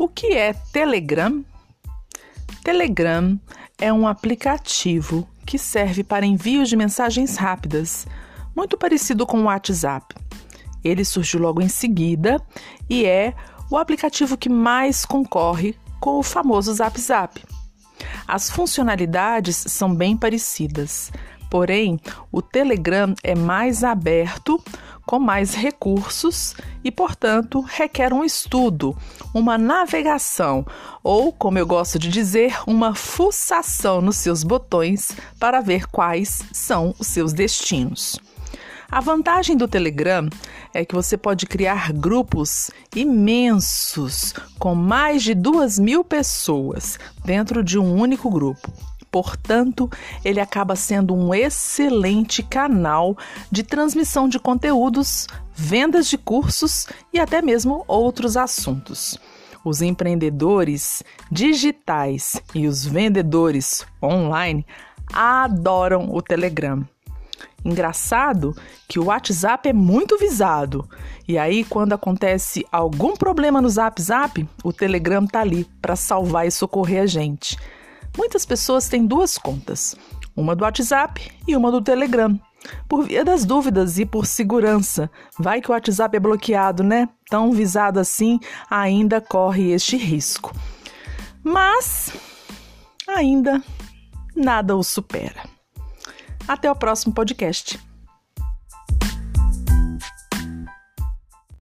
O que é Telegram? Telegram é um aplicativo que serve para envio de mensagens rápidas, muito parecido com o WhatsApp. Ele surgiu logo em seguida e é o aplicativo que mais concorre com o famoso Zap Zap. As funcionalidades são bem parecidas, porém, o Telegram é mais aberto, com mais recursos e, portanto, requer um estudo, uma navegação ou, como eu gosto de dizer, uma fuçação nos seus botões para ver quais são os seus destinos. A vantagem do Telegram é que você pode criar grupos imensos com mais de duas mil pessoas dentro de um único grupo. Portanto, ele acaba sendo um excelente canal de transmissão de conteúdos, vendas de cursos e até mesmo outros assuntos. Os empreendedores digitais e os vendedores online adoram o Telegram. Engraçado que o WhatsApp é muito visado. E aí, quando acontece algum problema no Zap, o Telegram tá ali para salvar e socorrer a gente. Muitas pessoas têm duas contas, uma do WhatsApp e uma do Telegram. Por via das dúvidas e por segurança, vai que o WhatsApp é bloqueado, né? Tão visado assim, ainda corre este risco. Mas ainda nada o supera. Até o próximo podcast.